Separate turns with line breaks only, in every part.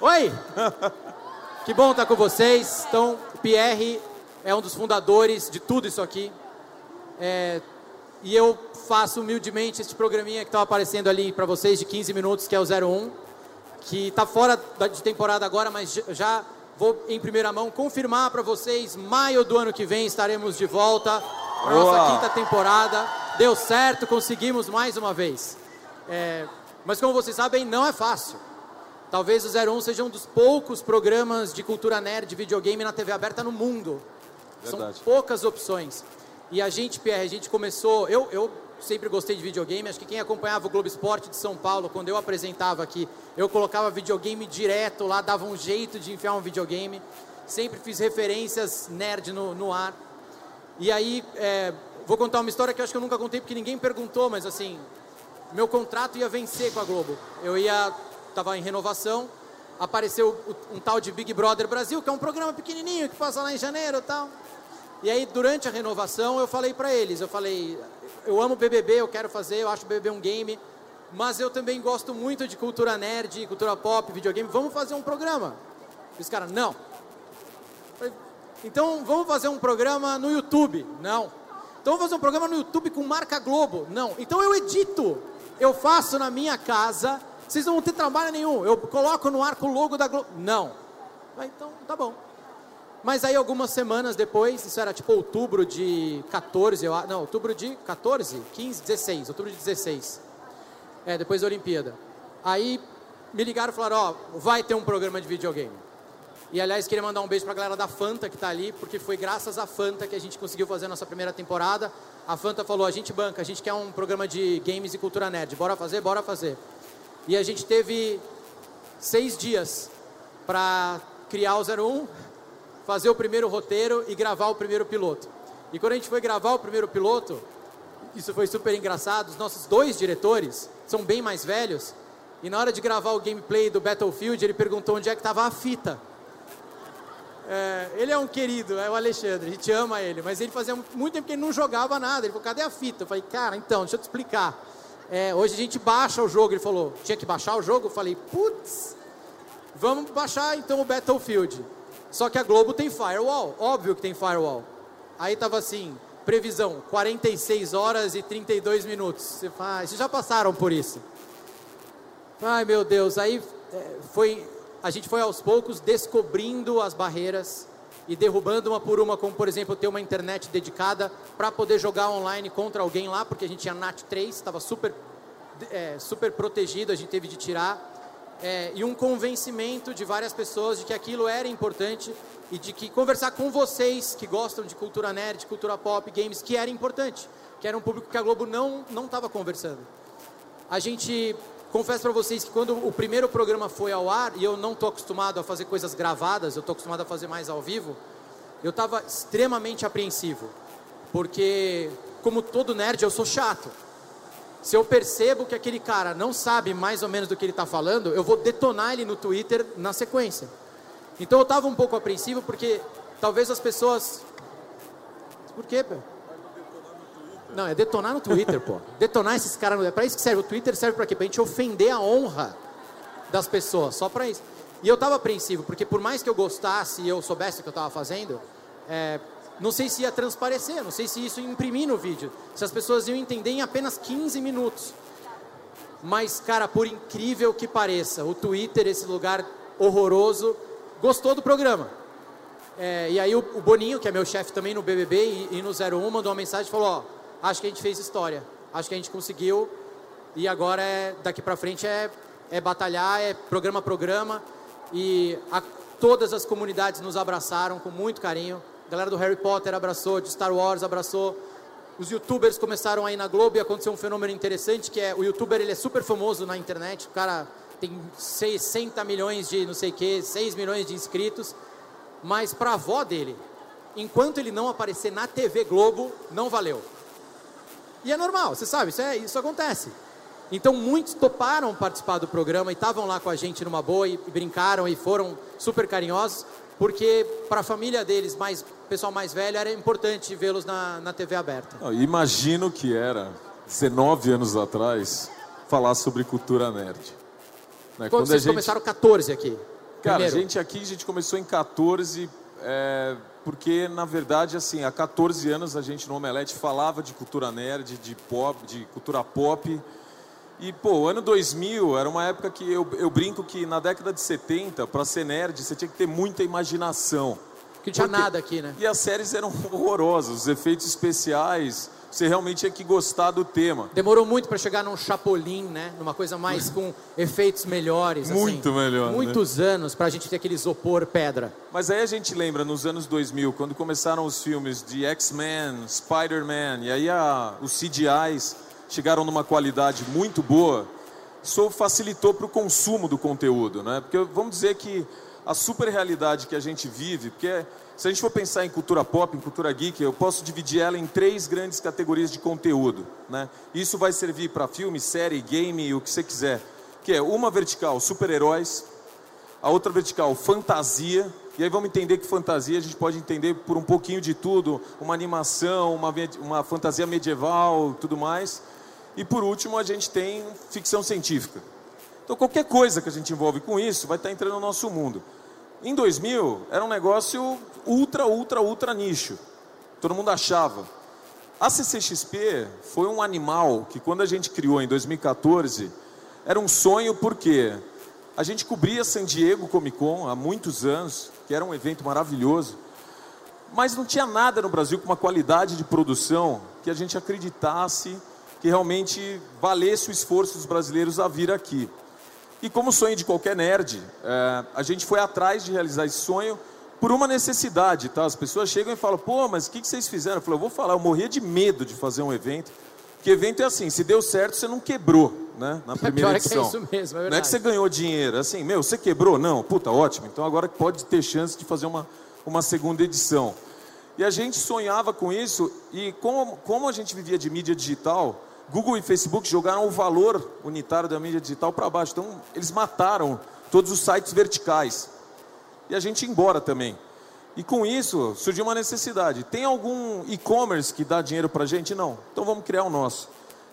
Oi! Que bom estar com vocês. Então, o Pierre é um dos fundadores de tudo isso aqui. É, e eu faço humildemente este programinha que estava aparecendo ali para vocês de 15 minutos, que é o 01, que está fora de temporada agora, mas já vou em primeira mão confirmar para vocês, maio do ano que vem estaremos de volta para nossa quinta temporada. Deu certo, conseguimos mais uma vez. É, mas como vocês sabem, não é fácil. Talvez o 01 seja um dos poucos programas de cultura nerd de videogame na TV aberta no mundo. Verdade. São poucas opções. E a gente, Pierre, a gente começou. Eu, eu sempre gostei de videogame. Acho que quem acompanhava o Globo Esporte de São Paulo, quando eu apresentava aqui, eu colocava videogame direto lá, dava um jeito de enfiar um videogame. Sempre fiz referências nerd no, no ar. E aí, é, vou contar uma história que eu acho que eu nunca contei porque ninguém perguntou, mas assim, meu contrato ia vencer com a Globo. Eu ia estava em renovação, apareceu um tal de Big Brother Brasil, que é um programa pequenininho que passa lá em janeiro e tal. E aí, durante a renovação, eu falei para eles, eu falei, eu amo BBB, eu quero fazer, eu acho BBB um game, mas eu também gosto muito de cultura nerd, cultura pop, videogame, vamos fazer um programa. E os caras, não. Então, vamos fazer um programa no YouTube? Não. Então, vamos fazer um programa no YouTube com marca Globo? Não. Então, eu edito. Eu faço na minha casa vocês não vão ter trabalho nenhum. Eu coloco no ar com o logo da Globo. Não. Então, tá bom. Mas aí algumas semanas depois, isso era tipo outubro de 14, eu, não, outubro de 14, 15, 16, outubro de 16. É, depois da Olimpíada. Aí me ligaram e falaram, ó, oh, vai ter um programa de videogame. E aliás, queria mandar um beijo pra galera da Fanta que tá ali, porque foi graças à Fanta que a gente conseguiu fazer a nossa primeira temporada. A Fanta falou, a gente banca, a gente quer um programa de games e cultura nerd. Bora fazer? Bora fazer. E a gente teve seis dias para criar o 01, fazer o primeiro roteiro e gravar o primeiro piloto. E quando a gente foi gravar o primeiro piloto, isso foi super engraçado. Os nossos dois diretores são bem mais velhos. E na hora de gravar o gameplay do Battlefield, ele perguntou onde é que estava a fita. É, ele é um querido, é o Alexandre, a gente ama ele, mas ele fazia muito tempo que ele não jogava nada. Ele falou, cadê a fita? Eu falei, cara, então, deixa eu te explicar. É, hoje a gente baixa o jogo. Ele falou, tinha que baixar o jogo? Eu falei, putz, vamos baixar então o Battlefield. Só que a Globo tem firewall, óbvio que tem firewall. Aí tava assim, previsão, 46 horas e 32 minutos. Você fala, ah, vocês já passaram por isso. Ai meu Deus, aí é, foi, a gente foi aos poucos descobrindo as barreiras e derrubando uma por uma, como por exemplo ter uma internet dedicada para poder jogar online contra alguém lá, porque a gente tinha NAT 3, estava super, é, super protegido, a gente teve de tirar. É, e um convencimento de várias pessoas de que aquilo era importante e de que conversar com vocês que gostam de cultura nerd, cultura pop, games, que era importante, que era um público que a Globo não não estava conversando. A gente confesso para vocês que quando o primeiro programa foi ao ar, e eu não estou acostumado a fazer coisas gravadas, eu estou acostumado a fazer mais ao vivo, eu estava extremamente apreensivo. Porque, como todo nerd, eu sou chato. Se eu percebo que aquele cara não sabe mais ou menos do que ele está falando, eu vou detonar ele no Twitter na sequência. Então eu estava um pouco apreensivo porque talvez as pessoas. Por quê, Pê? Não, é detonar no Twitter, pô. Detonar esses caras. É pra isso que serve. O Twitter serve pra quê? Pra gente ofender a honra das pessoas. Só pra isso. E eu tava apreensivo, porque por mais que eu gostasse e eu soubesse o que eu tava fazendo, é, não sei se ia transparecer, não sei se isso ia imprimir no vídeo. Se as pessoas iam entender em apenas 15 minutos. Mas, cara, por incrível que pareça, o Twitter, esse lugar horroroso, gostou do programa. É, e aí o, o, Boninho, que é meu chefe também no BBB e, e no 01, mandou uma mensagem e falou, ó, acho que a gente fez história. Acho que a gente conseguiu e agora é daqui para frente é, é batalhar, é programa a programa e a, todas as comunidades nos abraçaram com muito carinho. A galera do Harry Potter abraçou, de Star Wars abraçou. Os youtubers começaram aí na Globo e aconteceu um fenômeno interessante que é o youtuber ele é super famoso na internet, o cara tem 60 milhões de não sei o que, 6 milhões de inscritos, mas para a avó dele, enquanto ele não aparecer na TV Globo, não valeu. E é normal, você sabe, isso, é, isso acontece. Então muitos toparam participar do programa e estavam lá com a gente numa boa e, e brincaram e foram super carinhosos, porque para a família deles, mais pessoal mais velho, era importante vê-los na, na TV aberta.
imagino que era, 19 anos atrás, falar sobre cultura nerd.
Né? Quando, Quando vocês gente... começaram 14 aqui.
Cara,
Primeiro.
a gente aqui, a gente começou em 14, é, porque na verdade, assim, há 14 anos a gente no Omelete falava de cultura nerd, de pop, de cultura pop. E, pô, o ano 2000 era uma época que eu, eu brinco que na década de 70, para ser nerd, você tinha que ter muita imaginação.
Que não tinha
Porque-
nada aqui, né?
E as séries eram horrorosas, os efeitos especiais, você realmente tinha que gostar do tema.
Demorou muito para chegar num Chapolin, né? Numa coisa mais com efeitos melhores. assim.
Muito melhor, né?
Muitos anos pra gente ter aquele isopor pedra.
Mas aí a gente lembra nos anos 2000, quando começaram os filmes de X-Men, Spider-Man, e aí a, os CGIs chegaram numa qualidade muito boa, isso facilitou para o consumo do conteúdo, né? Porque vamos dizer que a super realidade que a gente vive, porque se a gente for pensar em cultura pop, em cultura geek, eu posso dividir ela em três grandes categorias de conteúdo, né? Isso vai servir para filme, série, game, o que você quiser. Que é uma vertical, super-heróis, a outra vertical, fantasia. E aí vamos entender que fantasia a gente pode entender por um pouquinho de tudo, uma animação, uma, uma fantasia medieval, tudo mais. E por último a gente tem ficção científica. Então qualquer coisa que a gente envolve com isso vai estar entrando no nosso mundo. Em 2000 era um negócio ultra, ultra, ultra nicho. Todo mundo achava. A CCXP foi um animal que quando a gente criou em 2014 era um sonho porque a gente cobria San Diego Comic Con há muitos anos, que era um evento maravilhoso, mas não tinha nada no Brasil com uma qualidade de produção que a gente acreditasse que realmente valesse o esforço dos brasileiros a vir aqui. E como sonho de qualquer nerd, é, a gente foi atrás de realizar esse sonho por uma necessidade, tá? As pessoas chegam e falam, pô, mas o que, que vocês fizeram? Eu falo, eu vou falar, eu morria de medo de fazer um evento. Porque evento é assim, se deu certo, você não quebrou, né? Na primeira
é que é
edição.
isso mesmo, é
não é que você ganhou dinheiro, assim, meu, você quebrou? Não, puta, ótimo. Então agora pode ter chance de fazer uma, uma segunda edição. E a gente sonhava com isso, e como, como a gente vivia de mídia digital, Google e Facebook jogaram o valor unitário da mídia digital para baixo. Então, eles mataram todos os sites verticais. E a gente ia embora também. E com isso, surgiu uma necessidade. Tem algum e-commerce que dá dinheiro para a gente? Não. Então vamos criar o nosso.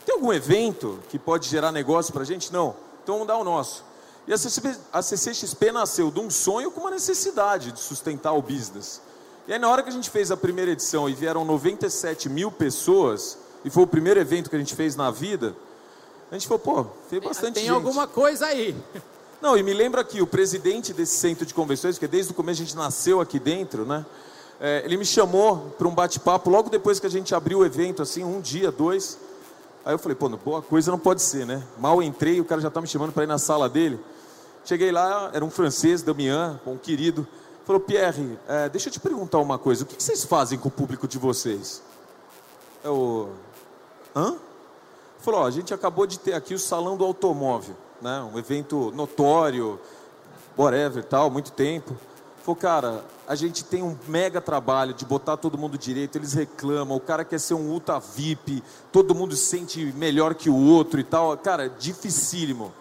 Tem algum evento que pode gerar negócio para a gente? Não. Então vamos dar o nosso. E a CCXP, nasceu de um sonho com uma necessidade de sustentar o business. E aí, na hora que a gente fez a primeira edição e vieram 97 mil pessoas, e foi o primeiro evento que a gente fez na vida, a gente falou, pô, fez bastante
Tem
gente.
alguma coisa aí.
Não, e me lembra que o presidente desse centro de convenções, porque desde o começo a gente nasceu aqui dentro, né? É, ele me chamou para um bate-papo logo depois que a gente abriu o evento, assim, um dia, dois. Aí eu falei, pô, boa coisa não pode ser, né? Mal entrei, o cara já tá me chamando para ir na sala dele. Cheguei lá, era um francês, Damian, um querido. Falou, Pierre, é, deixa eu te perguntar uma coisa. O que que vocês fazem com o público de vocês? Eu, hã? Falou, ó, a gente acabou de ter aqui o Salão do Automóvel, né? Um evento notório, whatever, tal, muito tempo. Falou, cara, a gente tem um mega trabalho de botar todo mundo direito, eles reclamam, o cara quer ser um ultra VIP, todo mundo se sente melhor que o outro e tal. Cara, dificílimo.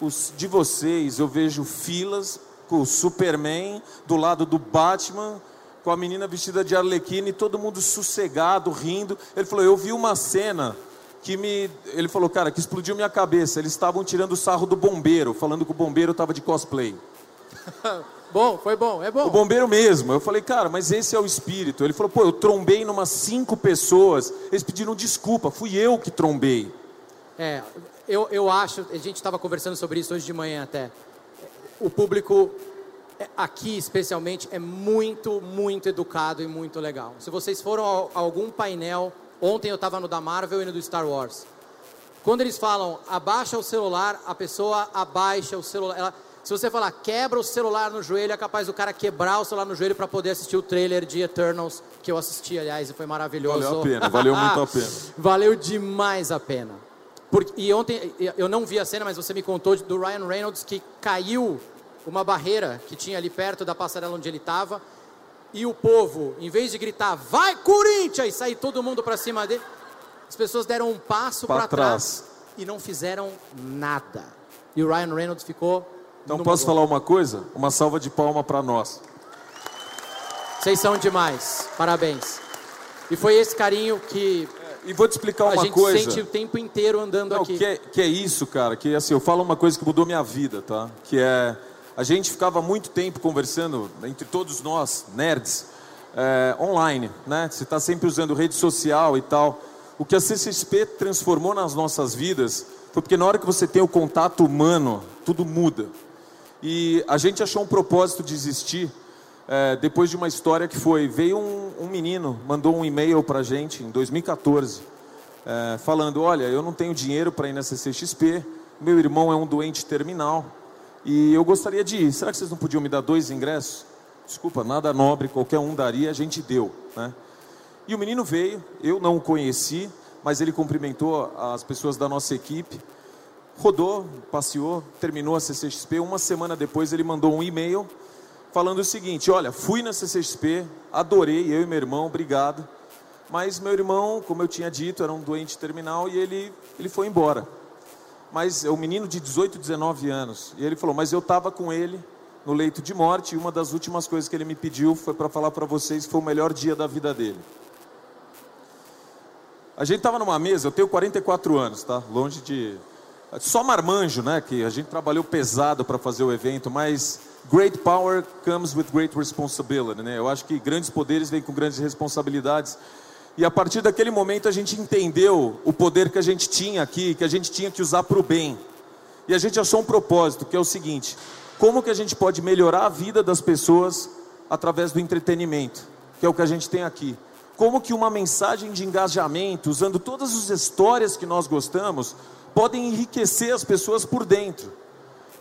Os de vocês, eu vejo filas com o Superman do lado do Batman, com a menina vestida de arlequina e todo mundo sossegado, rindo. Ele falou, eu vi uma cena que me. Ele falou, cara, que explodiu minha cabeça. Eles estavam tirando o sarro do bombeiro, falando que o bombeiro estava de cosplay.
Bom, foi bom, é bom.
O bombeiro mesmo. Eu falei, cara, mas esse é o espírito. Ele falou, pô, eu trombei numas cinco pessoas. Eles pediram desculpa, fui eu que trombei.
É, eu, eu acho, a gente estava conversando sobre isso hoje de manhã até. O público aqui, especialmente, é muito, muito educado e muito legal. Se vocês foram a, algum painel, ontem eu estava no da Marvel e no do Star Wars. Quando eles falam abaixa o celular, a pessoa abaixa o celular. Ela- se você falar quebra o celular no joelho, é capaz do cara quebrar o celular no joelho para poder assistir o trailer de Eternals, que eu assisti, aliás, e foi maravilhoso.
Valeu a pena, valeu muito a pena.
Valeu demais a pena. Porque, e ontem, eu não vi a cena, mas você me contou do Ryan Reynolds que caiu uma barreira que tinha ali perto da passarela onde ele estava. E o povo, em vez de gritar, vai Corinthians! E sair todo mundo para cima dele, as pessoas deram um passo
Pra
para trás.
trás.
e não fizeram nada. E o Ryan Reynolds ficou.
Então posso falar uma coisa? Uma salva de palma para nós.
Vocês são demais. Parabéns. E foi esse carinho que
E vou te explicar
a
uma
gente
coisa.
sente o tempo inteiro andando
Não,
aqui.
que, é, que é isso, cara. Que assim, eu falo uma coisa que mudou minha vida, tá? Que é a gente ficava muito tempo conversando entre todos nós, nerds, é, online, né? Você está sempre usando rede social e tal. O que a CCXP transformou nas nossas vidas foi porque na hora que você tem o contato humano, tudo muda. E a gente achou um propósito de existir é, depois de uma história que foi: veio um, um menino, mandou um e-mail para a gente em 2014, é, falando: Olha, eu não tenho dinheiro para ir na CCXP, meu irmão é um doente terminal e eu gostaria de ir. Será que vocês não podiam me dar dois ingressos? Desculpa, nada nobre, qualquer um daria, a gente deu. Né? E o menino veio, eu não o conheci, mas ele cumprimentou as pessoas da nossa equipe rodou, passeou, terminou a CCXP. Uma semana depois ele mandou um e-mail falando o seguinte: Olha, fui na CCXP, adorei, eu e meu irmão, obrigado. Mas meu irmão, como eu tinha dito, era um doente terminal e ele, ele foi embora. Mas é um menino de 18, 19 anos. E ele falou: Mas eu estava com ele no leito de morte e uma das últimas coisas que ele me pediu foi para falar para vocês que foi o melhor dia da vida dele. A gente estava numa mesa, eu tenho 44 anos, tá? Longe de só marmanjo, né? Que a gente trabalhou pesado para fazer o evento, mas great power comes with great responsibility, né? Eu acho que grandes poderes vêm com grandes responsabilidades. E a partir daquele momento a gente entendeu o poder que a gente tinha aqui, que a gente tinha que usar para o bem. E a gente achou um propósito, que é o seguinte: como que a gente pode melhorar a vida das pessoas através do entretenimento, que é o que a gente tem aqui. Como que uma mensagem de engajamento, usando todas as histórias que nós gostamos, podem enriquecer as pessoas por dentro.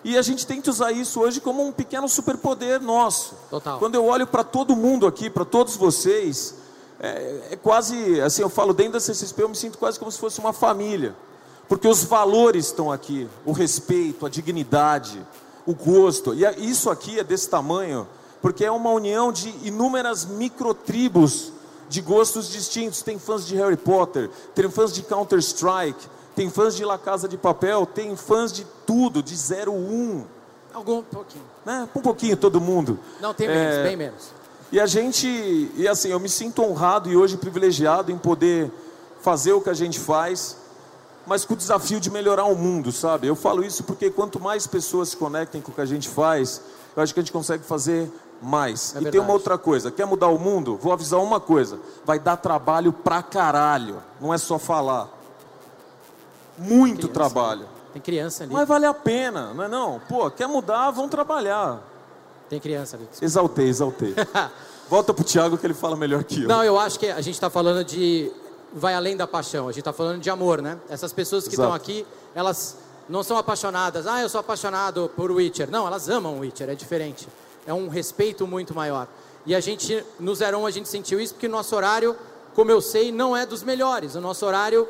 E a gente que usar isso hoje como um pequeno superpoder nosso.
Total.
Quando eu olho para todo mundo aqui, para todos vocês, é, é, quase, assim, eu falo dentro da CCSP, eu me sinto quase como se fosse uma família. Porque os valores estão aqui, o respeito, a dignidade, o gosto. E isso aqui é desse tamanho, porque é uma união de inúmeras microtribos de gostos distintos. Tem fãs de Harry Potter, tem fãs de Counter-Strike, tem fãs de La Casa de Papel, tem fãs de tudo, de 01.
Algum pouquinho.
Né? Um pouquinho todo mundo.
Não, tem menos, é... bem menos.
E a gente, e assim, eu me sinto honrado e hoje privilegiado em poder fazer o que a gente faz, mas com o desafio de melhorar o mundo, sabe? Eu falo isso porque quanto mais pessoas se conectem com o que a gente faz, eu acho que a gente consegue fazer mais. É e tem uma outra coisa, quer mudar o mundo? Vou avisar uma coisa, vai dar trabalho pra caralho, não é só falar muito criança, trabalho.
Tem criança ali.
Mas vale a pena, não é não? Pô, quer mudar, vão trabalhar.
Tem criança ali.
Exaltei, exaltei. Volta pro Tiago que ele fala melhor que eu.
Não, eu acho que a gente está falando de. Vai além da paixão, a gente está falando de amor, né? Essas pessoas que estão aqui, elas não são apaixonadas. Ah, eu sou apaixonado por Witcher. Não, elas amam Witcher, é diferente. É um respeito muito maior. E a gente, no Zerão, a gente sentiu isso porque o nosso horário, como eu sei, não é dos melhores. O nosso horário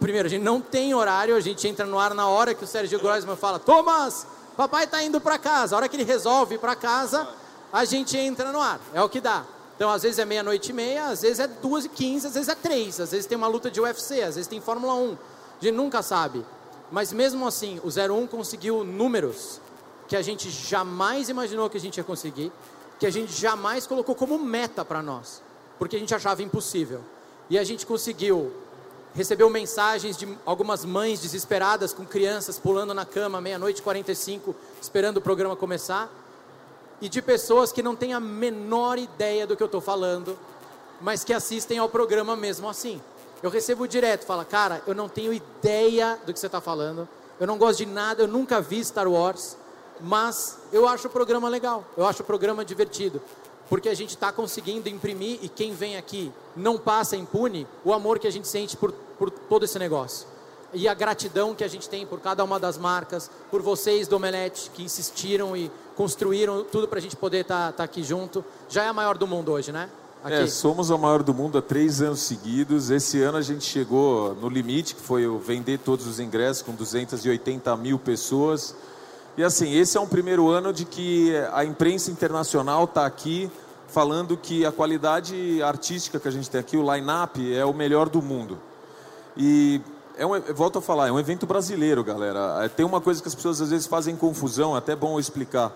primeiro, a gente não tem horário, a gente entra no ar na hora que o Sérgio Grossman fala, Thomas, papai está indo para casa. A hora que ele resolve ir para casa, a gente entra no ar. É o que dá. Então, às vezes é meia-noite e meia, às vezes é duas e quinze, às vezes é três, às vezes tem uma luta de UFC, às vezes tem Fórmula 1. A gente nunca sabe. Mas mesmo assim, o 01 conseguiu números que a gente jamais imaginou que a gente ia conseguir, que a gente jamais colocou como meta para nós, porque a gente achava impossível. E a gente conseguiu recebeu mensagens de algumas mães desesperadas com crianças pulando na cama meia-noite 45, esperando o programa começar, e de pessoas que não têm a menor ideia do que eu estou falando, mas que assistem ao programa mesmo assim. Eu recebo direto, fala, cara, eu não tenho ideia do que você está falando, eu não gosto de nada, eu nunca vi Star Wars, mas eu acho o programa legal, eu acho o programa divertido porque a gente está conseguindo imprimir e quem vem aqui não passa impune o amor que a gente sente por, por todo esse negócio. E a gratidão que a gente tem por cada uma das marcas, por vocês do Omelete que insistiram e construíram tudo para a gente poder estar tá, tá aqui junto. Já é a maior do mundo hoje, né?
É, somos a maior do mundo há três anos seguidos. Esse ano a gente chegou no limite, que foi vender todos os ingressos com 280 mil pessoas. E assim, esse é um primeiro ano de que a imprensa internacional está aqui falando que a qualidade artística que a gente tem aqui, o line-up, é o melhor do mundo. E é um, volto a falar, é um evento brasileiro, galera. É, tem uma coisa que as pessoas às vezes fazem confusão, até bom eu explicar.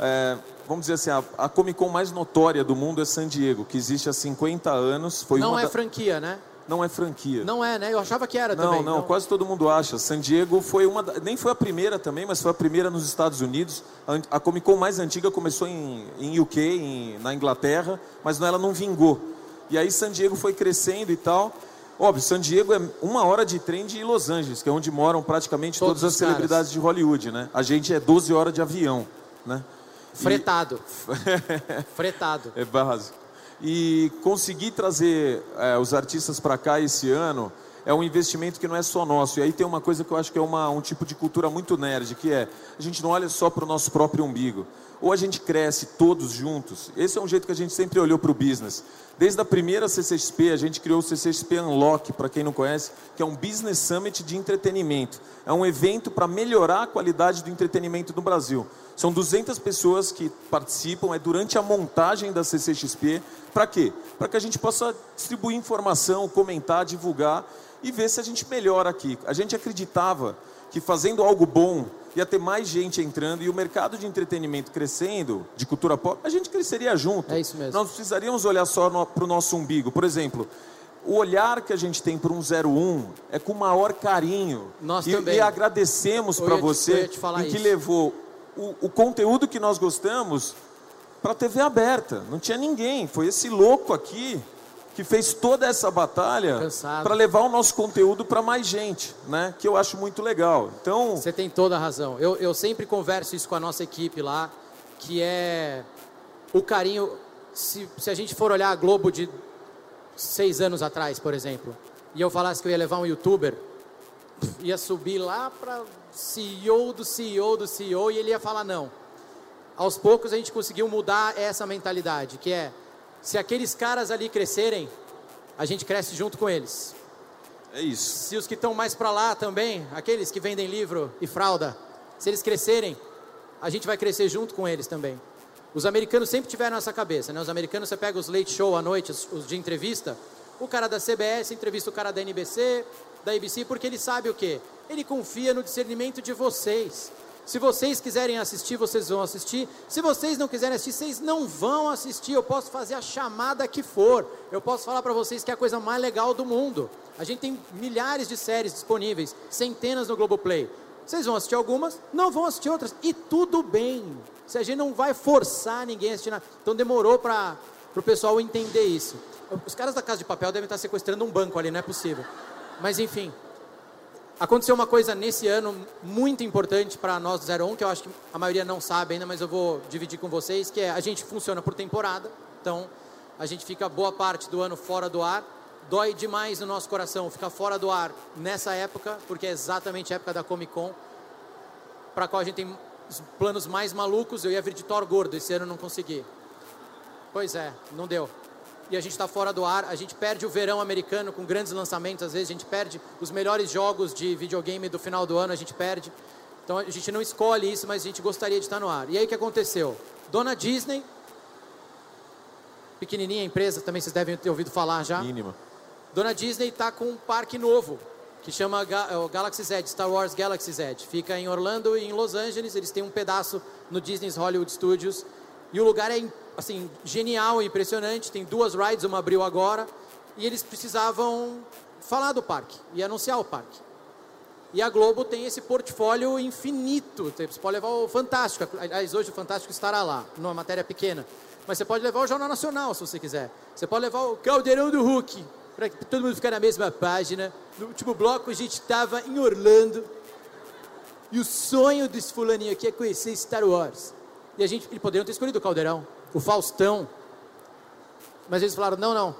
É, vamos dizer assim, a, a, Comic Con mais notória do mundo é San Diego, que existe há 50 anos.
Foi Não é da... franquia, né?
Não é franquia.
Não é, né? Eu achava que era
não,
também.
Não, não, quase todo mundo acha. San Diego foi uma, nem foi a primeira também, mas foi a primeira nos Estados Unidos. A, a Comic Con mais antiga começou em, em UK, em, na Inglaterra, mas ela não vingou. E aí San Diego foi crescendo e tal. Óbvio, San Diego é uma hora de trem de Los Angeles, que é onde moram praticamente
Todos
todas as
caras.
celebridades de Hollywood, né? A gente é 12 horas de avião, né? E-
Fretado. Fretado.
é básico. E conseguir trazer é, os artistas para cá esse ano é um investimento que não é só nosso. E aí tem uma coisa que eu acho que é uma, um tipo de cultura muito nerd, que é a gente não olha só para o nosso próprio umbigo. Ou a gente cresce todos juntos. Esse é um jeito que a gente sempre olhou para o business. Desde a primeira CCXP, a gente criou o CCXP Unlock, para quem não conhece, que é um Business Summit de entretenimento. É um evento para melhorar a qualidade do entretenimento no Brasil. São 200 pessoas que participam, é durante a montagem da CCXP. Para quê? Para que a gente possa distribuir informação, comentar, divulgar e ver se a gente melhora aqui. A gente acreditava que fazendo algo bom ia ter mais gente entrando e o mercado de entretenimento crescendo, de cultura pop, a gente cresceria junto.
É isso mesmo.
Nós precisaríamos olhar só para o nosso umbigo. Por exemplo, o olhar que a gente tem para um 01 é com maior carinho.
Nós
e,
também.
e agradecemos para você
te
em que
isso.
levou o, o conteúdo que nós gostamos para a TV aberta. Não tinha ninguém. Foi esse louco aqui que fez toda essa batalha para levar o nosso conteúdo para mais gente, né? Que eu acho muito legal. Então,
Você tem toda a razão. Eu, eu sempre converso isso com a nossa equipe lá, que é o carinho. Se, se a gente for olhar a Globo de seis anos atrás, por exemplo, e eu falasse que eu ia levar um youtuber, ia subir lá para CEO do CEO do CEO e ele ia falar não. Aos poucos a gente conseguiu mudar essa mentalidade, que é se aqueles caras ali crescerem, a gente cresce junto com eles.
é isso.
Se os que estão mais para lá também, aqueles que vendem livro e fralda, se eles crescerem, a gente vai crescer junto com eles também. Os americanos sempre tiveram essa cabeça, né? Os americanos, você pega os late show à noite, os, os de entrevista, o cara da CBS entrevista o cara da NBC, da ABC, porque ele sabe o quê? Ele confia no discernimento de vocês. Se vocês quiserem assistir, vocês vão assistir. Se vocês não quiserem assistir, vocês não vão assistir. Eu posso fazer a chamada que for. Eu posso falar para vocês que é a coisa mais legal do mundo. A gente tem milhares de séries disponíveis, centenas no Globoplay. Vocês vão assistir algumas, não vão assistir outras. E tudo bem. Se a gente não vai forçar ninguém a assistir nada. Então demorou para o pessoal entender isso. Os caras da Casa de Papel devem estar sequestrando um banco ali, não é possível. Mas enfim, Aconteceu uma coisa nesse ano muito importante para nós do 01, que eu acho que a maioria não sabe ainda, mas eu vou dividir com vocês, que é a gente funciona por temporada. Então, a gente fica boa parte do ano fora do ar. Dói demais no nosso coração ficar fora do ar nessa época, porque é exatamente a época da Comic Con, para qual a gente tem os planos mais malucos. Eu ia vir de Thor gordo, esse ano não consegui. Pois é, não deu. E a gente está fora do ar, a gente perde o verão americano com grandes lançamentos, às vezes a gente perde os melhores jogos de videogame do final do ano, a gente perde. Então a gente não escolhe isso, mas a gente gostaria de estar no ar. E aí o que aconteceu? Dona Disney, pequenininha empresa, também vocês devem ter ouvido falar já.
Mínima.
Dona Disney está com um parque novo, que chama é Galaxy Z, Star Wars Galaxy Z. Fica em Orlando e em Los Angeles. Eles têm um pedaço no Disney's Hollywood Studios. E o lugar é assim, genial, impressionante. Tem duas rides, uma abriu agora. E eles precisavam falar do parque e anunciar o parque. E a Globo tem esse portfólio infinito. Você pode levar o Fantástico. Aliás, hoje o Fantástico estará lá, numa matéria pequena. Mas você pode levar o Jornal Nacional, se você quiser. Você pode levar o Caldeirão do Hulk, para que todo mundo ficar na mesma página. No último bloco, a gente estava em Orlando. E o sonho desse fulaninho aqui é conhecer Star Wars. E a gente, eles poderiam ter escolhido o Caldeirão, o Faustão. Mas eles falaram, não, não.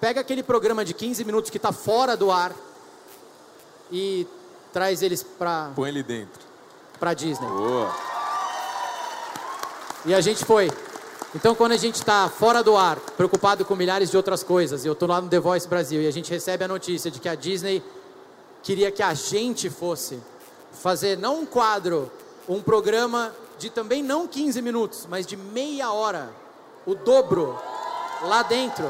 Pega aquele programa de 15 minutos que está fora do ar e traz eles para
Põe ele dentro.
para Disney.
Boa.
E a gente foi. Então, quando a gente está fora do ar, preocupado com milhares de outras coisas, e eu estou lá no The Voice Brasil, e a gente recebe a notícia de que a Disney queria que a gente fosse fazer, não um quadro, um programa de também não 15 minutos, mas de meia hora, o dobro, lá dentro,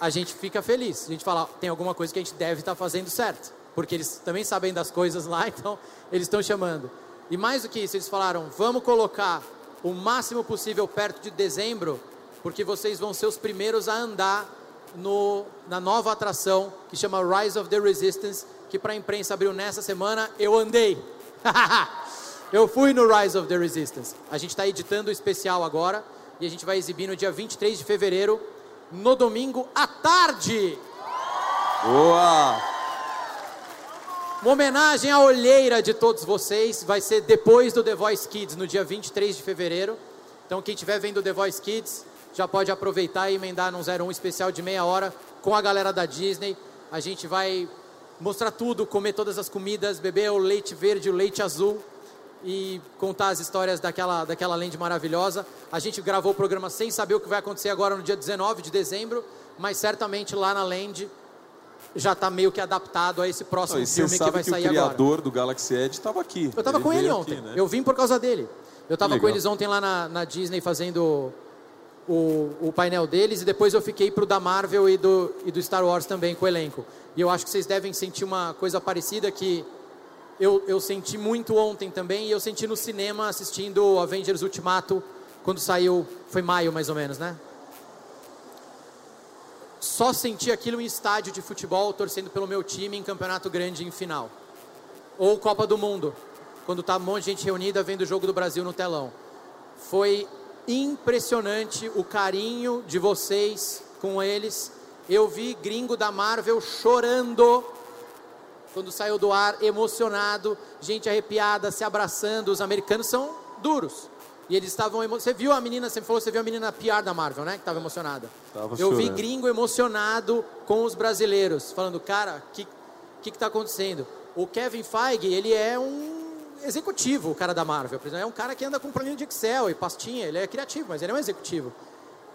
a gente fica feliz. A gente fala, tem alguma coisa que a gente deve estar fazendo certo. Porque eles também sabem das coisas lá, então eles estão chamando. E mais do que isso, eles falaram, vamos colocar o máximo possível perto de dezembro, porque vocês vão ser os primeiros a andar no, na nova atração que chama Rise of the Resistance, que para a imprensa abriu nessa semana. Eu andei. eu fui no Rise of the Resistance. A gente está editando o especial agora e a gente vai exibir no dia 23 de fevereiro, no domingo à tarde.
Boa!
Uma homenagem à olheira de todos vocês. Vai ser depois do The Voice Kids, no dia 23 de fevereiro. Então, quem estiver vendo The Voice Kids, já pode aproveitar e emendar num 01 especial de meia hora com a galera da Disney. A gente vai mostrar tudo, comer todas as comidas, beber o leite verde, o leite azul e contar as histórias daquela, daquela land maravilhosa. A gente gravou o programa sem saber o que vai acontecer agora no dia 19 de dezembro, mas certamente lá na land já está meio que adaptado a esse próximo filme que vai
que
sair
o
agora.
criador do Galaxy Edge estava aqui.
Eu estava com ele ontem.
aqui, né?
Eu vim por causa dele. Eu estava com eles ontem lá na, na Disney fazendo o, o painel deles e depois eu fiquei pro da Marvel e do, e do Star Wars também com o elenco. E eu acho que vocês devem sentir uma coisa parecida que eu, eu senti muito ontem também e eu senti no cinema assistindo Avengers Ultimato quando saiu, foi maio mais ou menos, né? Só senti aquilo em estádio de futebol torcendo pelo meu time em campeonato grande em final. Ou Copa do Mundo, quando tá um monte de gente reunida vendo o jogo do Brasil no telão. Foi impressionante o carinho de vocês com eles. Eu vi gringo da Marvel chorando quando saiu do ar, emocionado, gente arrepiada, se abraçando. Os americanos são duros. E eles estavam emo... Você viu a menina, você falou, você viu a menina PR da Marvel, né? Que estava emocionada.
Tava
Eu vi gringo emocionado com os brasileiros, falando, cara, o que, que que tá acontecendo? O Kevin Feige, ele é um executivo, o cara da Marvel. Por exemplo, é um cara que anda com planilha de Excel e pastinha, ele é criativo, mas ele é um executivo.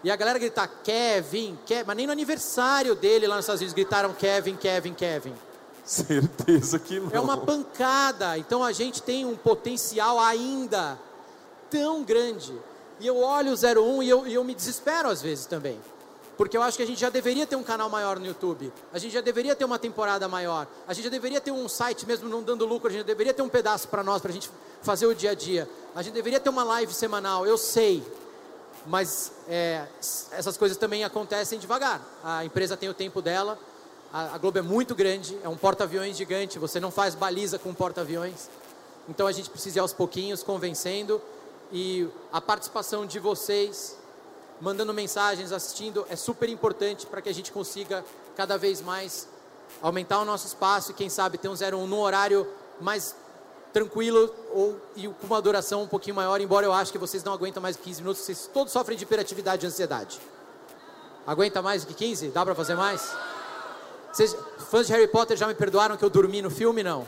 E a galera gritar Kevin, Kevin, mas nem no aniversário dele lá nos Estados Unidos gritaram Kevin, Kevin, Kevin.
Certeza que não.
É uma pancada. Então a gente tem um potencial ainda tão grande. E eu olho o 01 e eu, e eu me desespero às vezes também. Porque eu acho que a gente já deveria ter um canal maior no YouTube. A gente já deveria ter uma temporada maior. A gente já deveria ter um site mesmo não dando lucro. A gente já deveria ter um pedaço para nós, para a gente fazer o dia a dia. A gente deveria ter uma live semanal. Eu sei. Mas é, essas coisas também acontecem devagar. A empresa tem o tempo dela. A, Globo é muito grande, é um porta-aviões gigante. Você não faz baliza com porta-aviões. Então a gente precisa ir aos pouquinhos convencendo. E a participação de vocês, mandando mensagens, assistindo, é super importante para que a gente consiga cada vez mais aumentar o nosso espaço e quem sabe ter um 01 no horário mais tranquilo ou e com uma duração um pouquinho maior, embora eu acho que vocês não aguentam mais de 15 minutos, vocês todos sofrem de hiperatividade e ansiedade. Aguenta mais do que 15? Dá pra fazer mais? Vocês, fãs de Harry Potter já me perdoaram que eu dormi no filme? Não.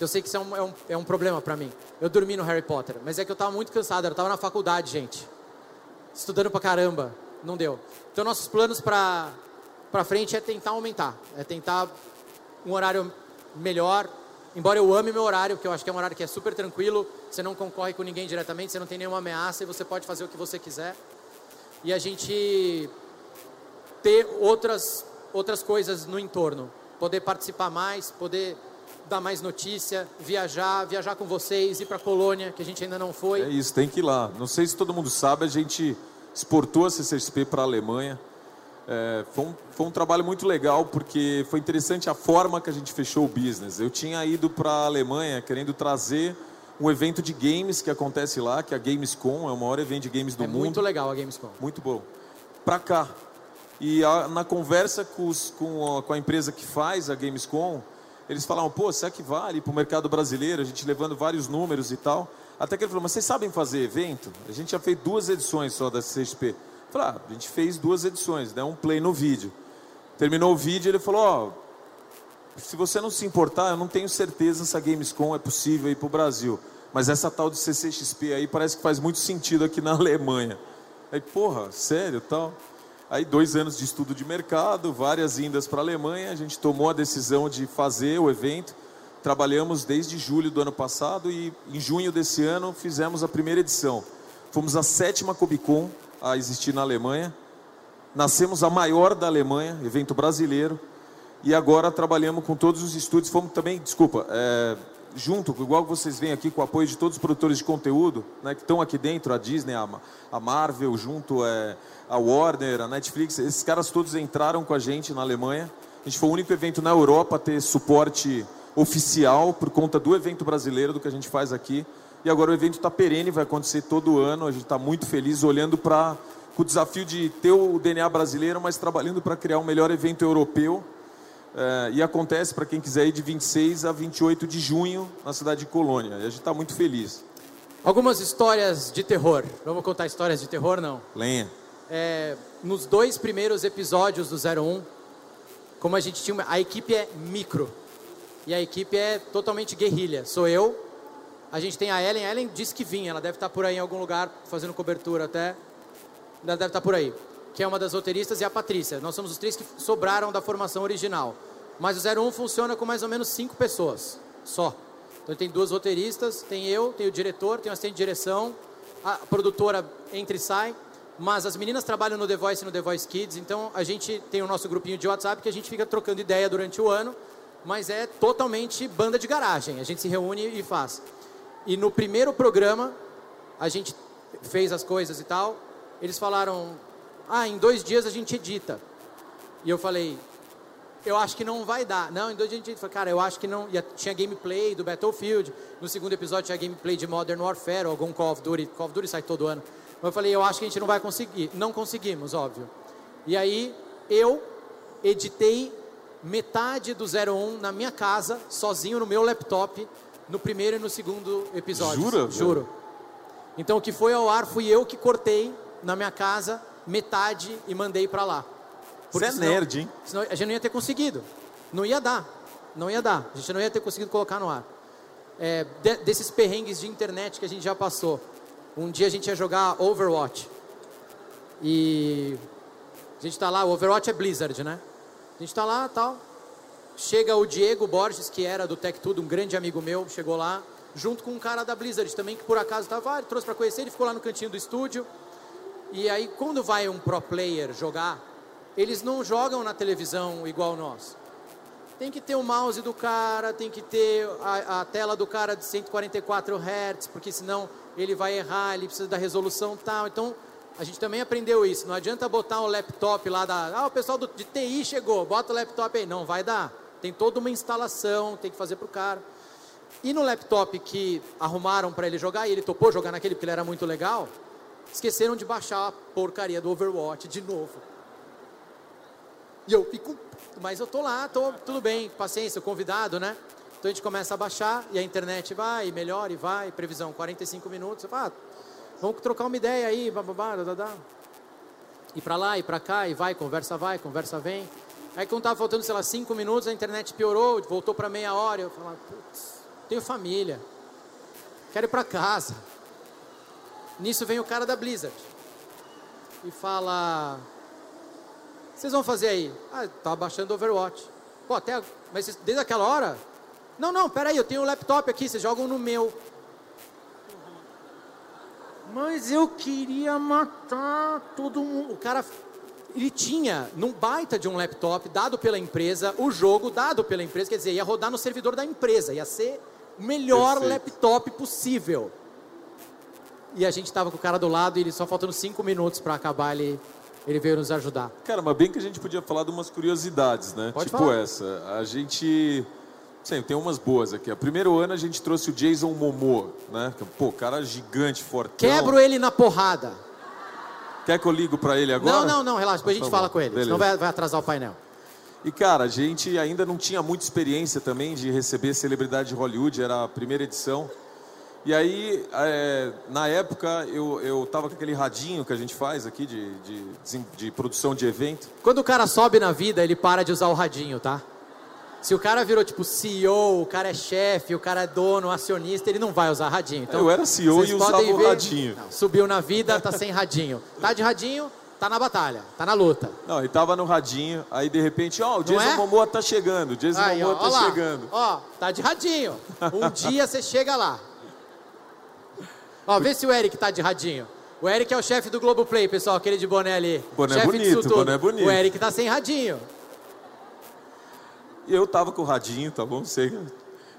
Eu sei que isso é um, é um, é um problema pra mim. Eu dormi no Harry Potter, mas é que eu tava muito cansado, eu tava na faculdade, gente. Estudando pra caramba. Não deu. Então nossos planos pra, pra frente é tentar aumentar. É tentar um horário melhor. Embora eu ame meu horário, porque eu acho que é um horário que é super tranquilo, você não concorre com ninguém diretamente, você não tem nenhuma ameaça e você pode fazer o que você quiser. E a gente ter outras, outras coisas no entorno. Poder participar mais, poder dar mais notícia, viajar, viajar com vocês, ir para Colônia, que a gente ainda não foi.
É isso, tem que ir lá. Não sei se todo mundo sabe, a gente exportou a CCXP para a Alemanha. É, foi, um, foi um trabalho muito legal, porque foi interessante a forma que a gente fechou o business. Eu tinha ido para a Alemanha querendo trazer um evento de games que acontece lá, que é a Gamescom, é o maior evento de games do
é
mundo.
muito legal a Gamescom.
Muito bom. Pra cá. E a- na conversa com, os- com a, com a empresa que faz a Gamescom, eles falaram, pô, será que vale para o mercado brasileiro? A gente levando vários números e tal. Até que ele falou, mas vocês sabem fazer evento? A gente já fez duas edições só da CXP. Falei, ah, a gente fez duas edições, deu um play no vídeo. Terminou o vídeo, ele falou, ó, se você não se importar, eu não tenho certeza se a Gamescom é possível ir para o Brasil. Mas essa tal de CCXP aí parece que faz muito sentido aqui na Alemanha. Aí, porra, sério tal? Aí, dois anos de estudo de mercado, várias indas para a Alemanha, a gente tomou a decisão de fazer o evento. Trabalhamos desde julho do ano passado e em junho desse ano fizemos a primeira edição. Fomos a sétima Comic Con a existir na Alemanha. Nascemos a maior da Alemanha, evento brasileiro. E agora trabalhamos com todos os estúdios. Fomos também, desculpa, é, junto, igual vocês veem aqui, com o apoio de todos os produtores de conteúdo, né, que estão aqui dentro, a Disney, a, a Marvel, junto é, a Warner, a Netflix, esses caras todos entraram com a gente na Alemanha. A gente foi o único evento na Europa a ter suporte oficial por conta do evento brasileiro, do que a gente faz aqui. E agora o evento está perene, vai acontecer todo ano. A gente está muito feliz olhando para o desafio de ter o DNA brasileiro, mas trabalhando para criar um melhor evento europeu é, e acontece, para quem quiser ir, de 26 a 28 de junho na cidade de Colônia. E a gente está muito feliz.
Algumas histórias de terror. Vamos contar histórias de terror, não?
Lenha.
É, nos dois primeiros episódios do 01, como a gente tinha. Uma, a equipe é micro. E a equipe é totalmente guerrilha. Sou eu. A gente tem a Ellen. A Ellen disse que vinha. Ela deve estar por aí em algum lugar fazendo cobertura até. Ela deve estar por aí que é uma das roteiristas, e a Patrícia. Nós somos os três que sobraram da formação original. Mas o 01 funciona com mais ou menos cinco pessoas só. Então tem duas roteiristas, tem eu, tem o diretor, tem o assistente de direção, a produtora entra e sai. Mas as meninas trabalham no The Voice e no The Voice Kids, então a gente tem o nosso grupinho de WhatsApp que a gente fica trocando ideia durante o ano, mas é totalmente banda de garagem. A gente se reúne e faz. E no primeiro programa, a gente fez as coisas e tal. Eles falaram: ah, em dois dias a gente edita. E eu falei, eu acho que não vai dar. Não, em dois dias a gente falei, cara, eu acho que não. Tinha gameplay do Battlefield. No segundo episódio tinha gameplay de Modern Warfare, ou algum Call of Duty. Call of Duty sai todo ano. Mas eu falei, eu acho que a gente não vai conseguir. Não conseguimos, óbvio. E aí eu editei metade do 01 na minha casa, sozinho no meu laptop, no primeiro e no segundo episódio.
Jura?
Juro. Então o que foi ao ar fui eu que cortei na minha casa metade e mandei para lá.
Você é nerd, hein?
Senão a gente não ia ter conseguido. Não ia dar. Não ia dar. A gente não ia ter conseguido colocar no ar. É, de, desses perrengues de internet que a gente já passou. Um dia a gente ia jogar Overwatch. E a gente está lá, o Overwatch é Blizzard, né? A gente está lá tal. Chega o Diego Borges, que era do Tech Tudo, um grande amigo meu, chegou lá, junto com um cara da Blizzard também, que por acaso estava, ele trouxe para conhecer, ele ficou lá no cantinho do estúdio. E aí, quando vai um pro player jogar, eles não jogam na televisão igual nós. Tem que ter o mouse do cara, tem que ter a, a tela do cara de 144 Hz, porque senão ele vai errar, ele precisa da resolução tal. Então, a gente também aprendeu isso. Não adianta botar o laptop lá da. Ah, o pessoal do, de TI chegou, bota o laptop aí. Não, vai dar. Tem toda uma instalação, tem que fazer para o cara. E no laptop que arrumaram para ele jogar, e ele topou jogar naquele porque ele era muito legal, esqueceram de baixar a porcaria do Overwatch de novo. E eu fico, mas eu tô lá, tô, tudo bem, paciência, convidado, né? Então a gente começa a baixar e a internet vai, melhora e vai, previsão 45 minutos. Eu falo, ah, vamos trocar uma ideia aí, bababá, dadá. E para lá, e para cá, e vai, conversa vai, conversa vem. Aí quando tava faltando, sei lá, 5 minutos, a internet piorou, voltou para meia hora. Eu falava, putz, tenho família, quero ir para casa. Nisso vem o cara da Blizzard e fala: Vocês vão fazer aí? Ah, tá baixando Overwatch. Pô, até. Mas desde aquela hora? Não, não, peraí, eu tenho um laptop aqui, vocês jogam no meu. Mas eu queria matar todo mundo. O cara, ele tinha, num baita de um laptop, dado pela empresa, o jogo dado pela empresa, quer dizer, ia rodar no servidor da empresa, ia ser o melhor Perfeito. laptop possível e a gente estava com o cara do lado e ele só faltando cinco minutos para acabar, ele, ele veio nos ajudar.
Cara, mas bem que a gente podia falar de umas curiosidades, né?
Pode
tipo
falar.
essa. A gente. Sim, tem umas boas aqui. O primeiro ano a gente trouxe o Jason Momoa, né? Pô, cara gigante, fortão.
Quebro ele na porrada.
Quer que eu ligo para ele agora?
Não, não, não, relaxa, depois a gente tá fala com ele, Beleza. senão vai, vai atrasar o painel.
E cara, a gente ainda não tinha muita experiência também de receber celebridade de Hollywood, era a primeira edição. E aí, é, na época, eu, eu tava com aquele radinho que a gente faz aqui de, de, de, produção de evento.
Quando o cara sobe na vida, ele para de usar o radinho, tá? Se o cara virou tipo CEO, o cara é chefe, o cara é dono, acionista, ele não vai usar radinho. Então,
eu era CEO e usava o radinho.
Não, subiu na vida, tá sem radinho. Tá de radinho, tá na batalha, tá na luta.
Não, ele tava no radinho, aí de repente, ó, oh, o Jason é? Momoa tá chegando, o Jason aí, Momoa ó, tá ó chegando.
Ó, tá de radinho. Um dia você chega lá. Ó, vê se o Eric tá de radinho. O Eric é o chefe do Globoplay, pessoal, aquele de boné ali.
Boné
chefe
bonito, boné bonito.
O Eric tá sem radinho.
Eu tava com o radinho, tá bom? Sei.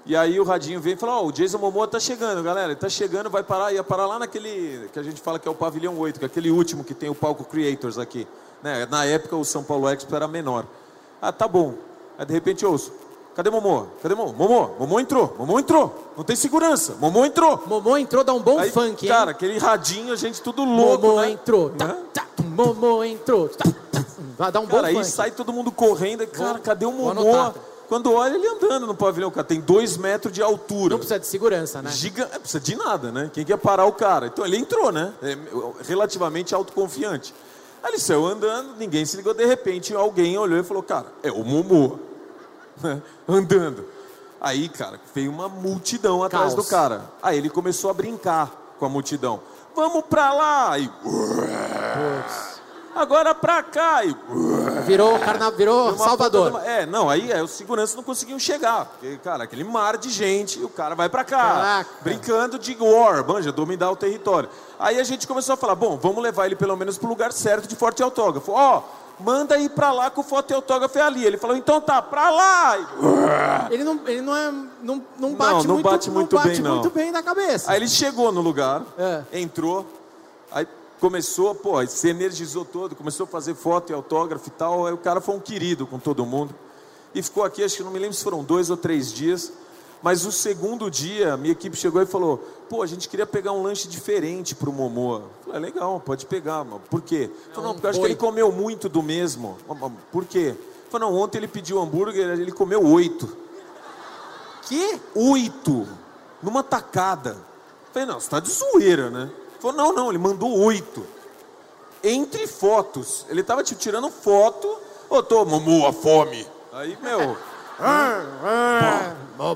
E aí o radinho vem e fala, ó, o Jason Momoa tá chegando, galera, ele tá chegando, vai parar, ia parar lá naquele, que a gente fala que é o pavilhão 8, que é aquele último que tem o palco Creators aqui. Né? Na época o São Paulo Expo era menor. Ah, tá bom. Aí de repente eu ouço, cadê Momoa? Cadê Momoa? Momoa, Momoa entrou, Momoa entrou, não tem segurança, Momoa entrou.
Momô entrou, dá um bom
Aí,
funk, hein?
cara, aquele radinho, a gente tudo louco,
Momô
né?
entrou, tá,
Né?
tá, Momô entrou, tá, tá. Vai dar um bom
Cara, aí
funk.
sai todo mundo correndo, cara,
Vou-
cadê o
anotar.
Quando olha ele andando no pavilhão, cara, tem dois metros de altura.
Não precisa de segurança, né?
Giga... é, precisa de nada, né? Quem quer parar o cara? Então ele entrou, né? É, relativamente autoconfiante. Aí ele saiu andando, ninguém se ligou. De repente, alguém olhou e falou: Cara, é o Momoa. Né? Andando. Aí, cara, veio uma multidão atrás
Caos.
do cara. Aí ele começou a brincar com a multidão. Vamos pra lá! E... Agora pra cá! E...
Virou, carna... Virou Salvador.
uma- É, não, aí é, os seguranças não conseguiam chegar. Porque, cara, aquele mar de gente, e o cara vai pra cá.
Caraca.
Brincando de war, manja, dominar o território. Aí a gente começou a falar, bom, vamos levar ele pelo menos pro lugar certo de forte autógrafo. Ó, manda ir pra lá o foto e autógrafo é ali. Ele falou, então tá, pra lá.
Ele não, ele não é. Não, não bate
não
muito,
bate muito
bate
bem, não.
muito bem na cabeça.
Aí ele chegou no lugar,
É.
entrou, aí começou, pô, se energizou todo, começou a fazer foto e autógrafo e tal. Aí o cara foi um querido com todo mundo. E ficou aqui, acho que não me lembro se foram dois ou três dias. Mas o segundo dia, minha equipe chegou e falou: pô, a gente queria pegar um lanche diferente pro Momoa. Eu Falei, é legal, pode pegar, mano. Por quê? Falei, não, porque eu acho que ele comeu muito do mesmo. Por quê? Falei, não, ontem ele pediu hambúrguer, ele comeu oito.
Que?
Oito. Numa tacada. Falei, não, você tá de zoeira, né? Falou, não, não, ele mandou oito. Entre fotos. Ele tava tipo, tirando foto. Ô, tô, Momoa, fome. Aí, meu,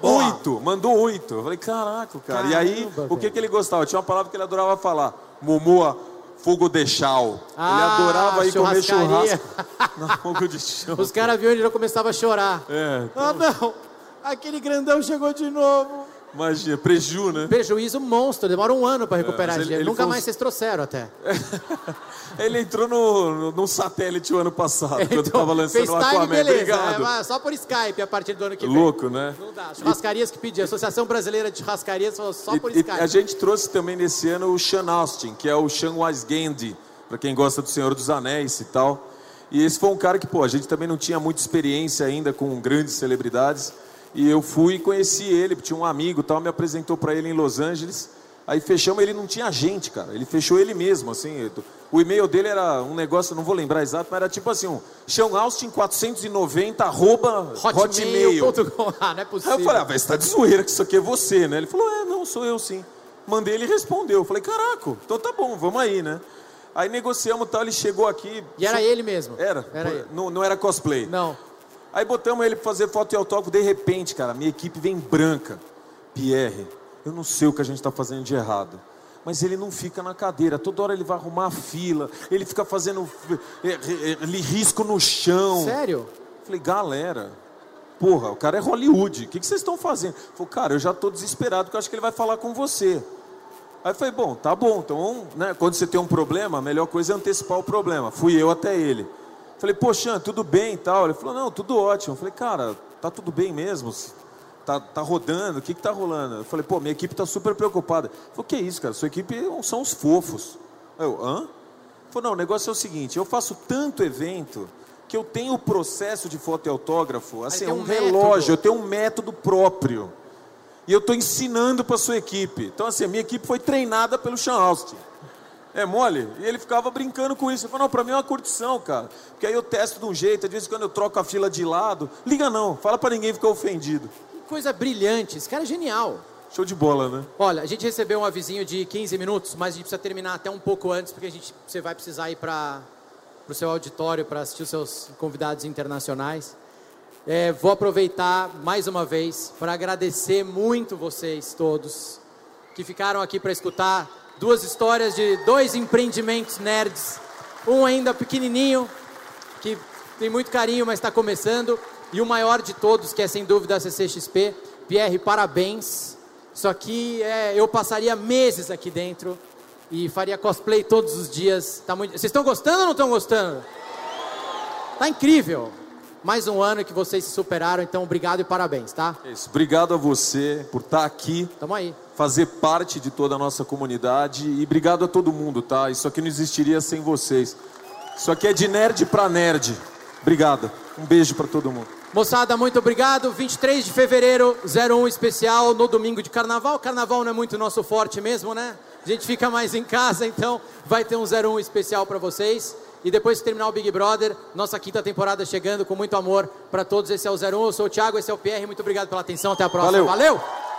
oito. Mandou oito. Eu falei, caraca, cara. e aí,
Caramba,
o que, que ele gostava? Tinha uma palavra que ele adorava falar. Momoa, fogo de chão.
Ah,
ele adorava ir comer
churrascaria.
churrasco. No fogo de chão.
Os caras viram ele já começava a chorar.
É,
Ah, não! Aquele grandão chegou de novo.
Imagina, preju, né?
Prejuízo monstro, demora um ano pra recuperar
mas ele-
dinheiro.
ele
Nunca
um-
mais vocês trouxeram até.
Ele entrou no, no, num satélite o ano passado, quando
Então,
tava lançando o Aquaman.
beleza.
Obrigado.
é, só por Skype a partir do ano que vem.
Louco, né?
Não dá. Churrascarias que pediam. Associação Brasileira de Churrascarias falou só por
E, e
Skype.
a gente trouxe também nesse ano o Sean Austin, que é o Sean Wise Gandhi, para quem gosta do Senhor dos Anéis e tal. E esse foi um cara que, pô, a gente também não tinha muita experiência ainda com grandes celebridades. E eu fui e conheci ele, tinha um amigo e tal, me apresentou para ele em Los Angeles. Aí fechamos, ele não tinha gente, cara. Ele fechou ele mesmo, assim. O e-mail dele era um negócio, não vou lembrar exato, mas era tipo assim, um Sean Austin 490 arroba hotmail.
Hotmail.com. Ah, não é
Aí
possível.
eu falei, ah, você tá de zoeira que isso aqui é você, né? Ele falou, é, não, sou eu sim. Mandei, ele respondeu. Eu falei, caraca, então tá bom, vamos aí, né? Aí negociamos e tal, ele chegou aqui.
E era ele mesmo.
Era,
Era ele.
Não, não era cosplay.
Não.
Aí botamos ele pra fazer foto e autógrafo, de repente, cara, minha equipe vem branca. Pierre, eu não sei o que a gente tá fazendo de errado. Mas ele não fica na cadeira, toda hora ele vai arrumar a fila, ele fica fazendo eh, eh, ele risco no chão.
Sério?
Falei, galera, porra, o cara é Hollywood, o que, que vocês estão fazendo? Falei, cara, eu já estou desesperado porque eu acho que ele vai falar com você. Aí eu falei, bom, tá bom, então, né, quando você tem um problema, a melhor coisa é antecipar o problema. Fui eu até ele. Falei, poxa, tudo bem e tal? Ele falou, não, tudo ótimo. Eu falei, cara, tá tudo bem mesmo? Tá, tá rodando? O que que tá rolando? Eu falei, pô, minha equipe tá super preocupada. Ele falou, que isso, cara? Sua equipe são os fofos. Aí eu, hã? Ele falou, não, o negócio é o seguinte, eu faço tanto evento que eu tenho o processo de foto e autógrafo, assim, é
um
um relógio, eu tenho um método próprio. E eu estou ensinando para sua equipe. Então, assim, a minha equipe foi treinada pelo Sean Austin. É mole? E ele ficava brincando com isso. Ele falou, não, pra mim é uma curtição, cara. Porque aí eu testo de um jeito, às vezes quando eu troco a fila de lado. Liga não, fala para ninguém ficar ofendido.
Que coisa brilhante. Esse cara é genial.
Show de bola, né?
Olha, a gente recebeu um avisinho de 15 minutos, mas a gente precisa terminar até um pouco antes, porque a gente, você vai precisar ir para o seu auditório para assistir os seus convidados internacionais. É, vou aproveitar mais uma vez para agradecer muito vocês todos que ficaram aqui para escutar duas histórias de dois empreendimentos nerds. Um ainda pequenininho, que tem muito carinho, mas está começando. E o maior de todos, que é sem dúvida a CCXP. Pierre, parabéns. Isso aqui é. Eu passaria meses aqui dentro e faria cosplay todos os dias. Tá muito... Vocês estão gostando ou não estão gostando? Tá incrível. mais um ano que vocês se superaram, então obrigado e parabéns, tá?
Isso. Obrigado a você por estar aqui,
Tamo aí.
Fazer parte de toda a nossa comunidade e obrigado a todo mundo, tá? Isso aqui não existiria sem vocês. Isso aqui é de nerd pra nerd. Obrigado. Um beijo pra todo mundo.
Moçada, muito obrigado. 23 de fevereiro, 01 especial no domingo de carnaval. Carnaval não é muito nosso forte mesmo, né? A gente fica mais em casa, então vai ter um 01 especial para vocês. E depois que terminar o Big Brother, nossa quinta temporada chegando com muito amor para todos. Esse é o 01. Eu sou o Thiago, esse é o PR. Muito obrigado pela atenção. Até a próxima.
Valeu.
Valeu.